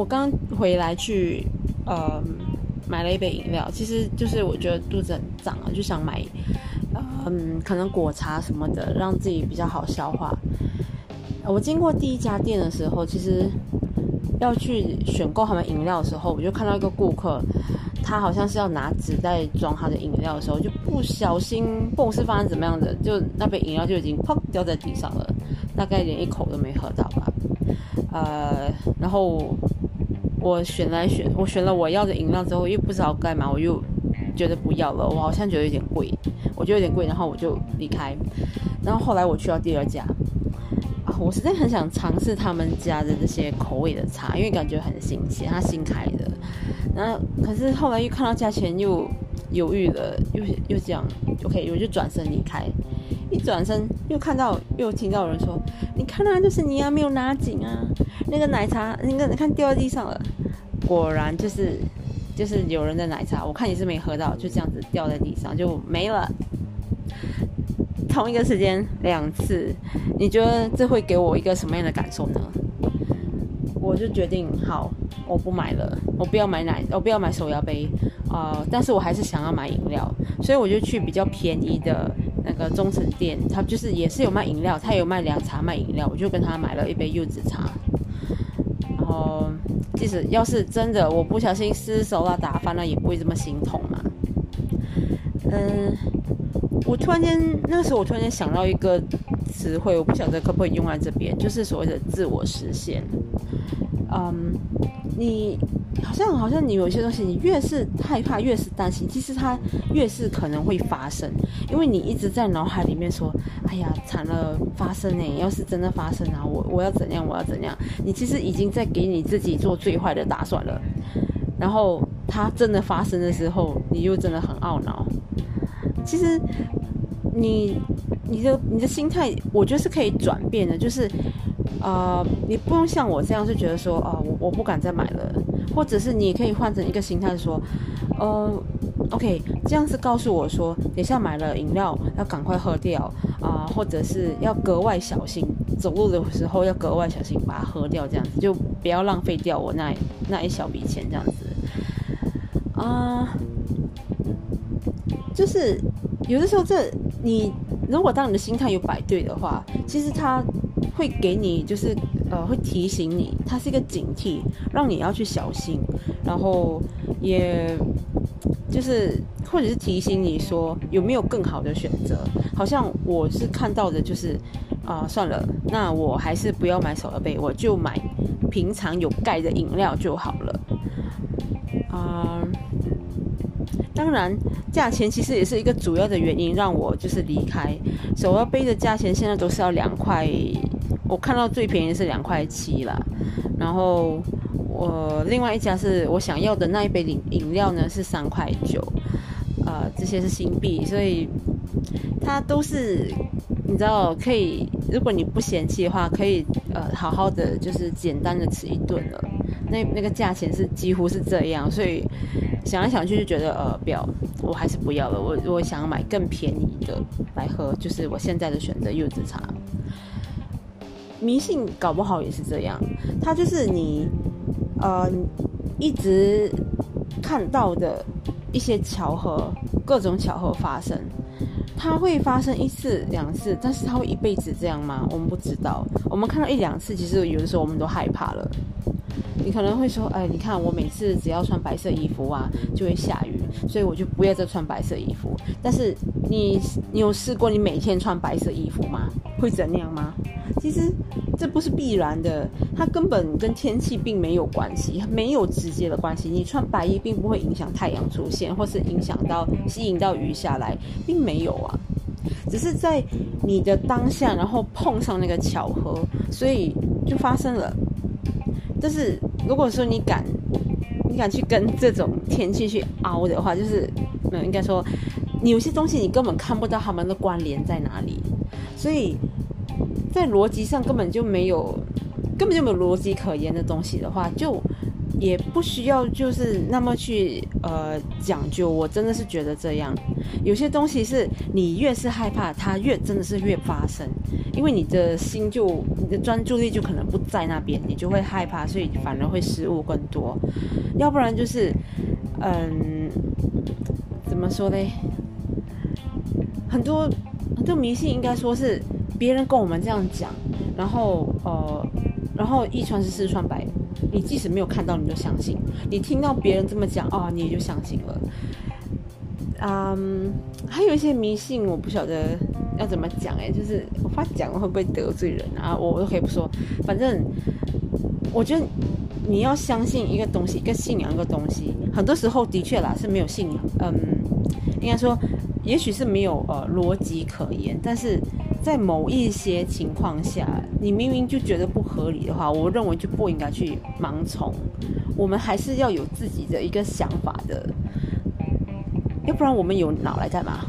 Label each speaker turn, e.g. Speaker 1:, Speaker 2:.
Speaker 1: 我刚回来去，呃，买了一杯饮料，其实就是我觉得肚子很胀啊，就想买，嗯，可能果茶什么的，让自己比较好消化。我经过第一家店的时候，其实要去选购他们饮料的时候，我就看到一个顾客，他好像是要拿纸袋装他的饮料的时候，就不小心，不管是发生怎么样的，就那杯饮料就已经砰掉在地上了，大概连一口都没喝到吧。呃，然后我选来选，我选了我要的饮料之后，又不知道干嘛，我又觉得不要了，我好像觉得有点贵，我觉得有点贵，然后我就离开。然后后来我去到第二家。我实在很想尝试他们家的这些口味的茶，因为感觉很新鲜，它新开的。然后可是后来又看到价钱，又犹豫了，又又这样，OK，我就转身离开。一转身又看到，又听到有人说：“你看啊，就是你啊，没有拿紧啊，那个奶茶，那个你看掉在地上了。”果然就是就是有人的奶茶，我看你是没喝到，就这样子掉在地上就没了。同一个时间两次，你觉得这会给我一个什么样的感受呢？我就决定好，我不买了，我不要买奶，我不要买手摇杯啊！但是我还是想要买饮料，所以我就去比较便宜的那个中层店，他就是也是有卖饮料，他有卖凉茶、卖饮料，我就跟他买了一杯柚子茶。然后，即使要是真的我不小心失手了、打翻了，也不会这么心痛嘛。嗯。我突然间，那个时候我突然间想到一个词汇，我不晓得可不可以用在这边，就是所谓的自我实现。嗯，你好像好像你有些东西，你越是害怕，越是担心，其实它越是可能会发生，因为你一直在脑海里面说：“哎呀，惨了，发生呢！要是真的发生啊，我我要怎样，我要怎样？”你其实已经在给你自己做最坏的打算了。然后它真的发生的时候，你又真的很懊恼。其实。你你的你的心态，我觉得是可以转变的，就是，呃，你不用像我这样，就觉得说，啊，我我不敢再买了，或者是你可以换成一个心态，说，呃，OK，这样子告诉我说，等下买了饮料要赶快喝掉啊，或者是要格外小心，走路的时候要格外小心把它喝掉，这样子就不要浪费掉我那那一小笔钱，这样子，啊，就是有的时候这。你如果当你的心态有摆对的话，其实它会给你就是呃会提醒你，它是一个警惕，让你要去小心，然后也就是或者是提醒你说有没有更好的选择。好像我是看到的就是啊算了，那我还是不要买手摇杯，我就买平常有盖的饮料就好了。啊。当然，价钱其实也是一个主要的原因，让我就是离开。手摇杯的价钱现在都是要两块，我看到最便宜是两块七了。然后我另外一家是我想要的那一杯饮饮料呢是三块九，呃，这些是新币，所以它都是你知道可以，如果你不嫌弃的话，可以呃好好的就是简单的吃一顿了。那那个价钱是几乎是这样，所以想来想去就觉得呃，不要，我还是不要了。我我想要买更便宜的来喝，就是我现在的选择柚子茶。迷信搞不好也是这样，它就是你呃一直看到的一些巧合，各种巧合发生，它会发生一次两次，但是它会一辈子这样吗？我们不知道。我们看到一两次，其实有的时候我们都害怕了。可能会说，哎，你看我每次只要穿白色衣服啊，就会下雨，所以我就不要再穿白色衣服。但是你，你有试过你每天穿白色衣服吗？会怎样吗？其实这不是必然的，它根本跟天气并没有关系，没有直接的关系。你穿白衣并不会影响太阳出现，或是影响到吸引到雨下来，并没有啊。只是在你的当下，然后碰上那个巧合，所以就发生了。就是如果说你敢，你敢去跟这种天气去凹的话，就是，嗯，应该说，你有些东西你根本看不到他们的关联在哪里，所以在逻辑上根本就没有，根本就没有逻辑可言的东西的话，就也不需要就是那么去呃讲究。我真的是觉得这样，有些东西是你越是害怕，它越真的是越发生，因为你的心就你的专注力就可能不在那边，你就会害怕，所以反而会失误更多。要不然就是嗯，怎么说呢？很多很多迷信应该说是别人跟我们这样讲，然后呃，然后一传十，十传百，你即使没有看到，你就相信；你听到别人这么讲，哦，你也就相信了。嗯，还有一些迷信，我不晓得要怎么讲，哎，就是我怕讲了会不会得罪人啊？我我都可以不说，反正我觉得你要相信一个东西，一个信仰一个东西，很多时候的确啦是没有信仰，嗯，应该说。也许是没有呃逻辑可言，但是在某一些情况下，你明明就觉得不合理的话，我认为就不应该去盲从。我们还是要有自己的一个想法的，要不然我们有脑来干嘛？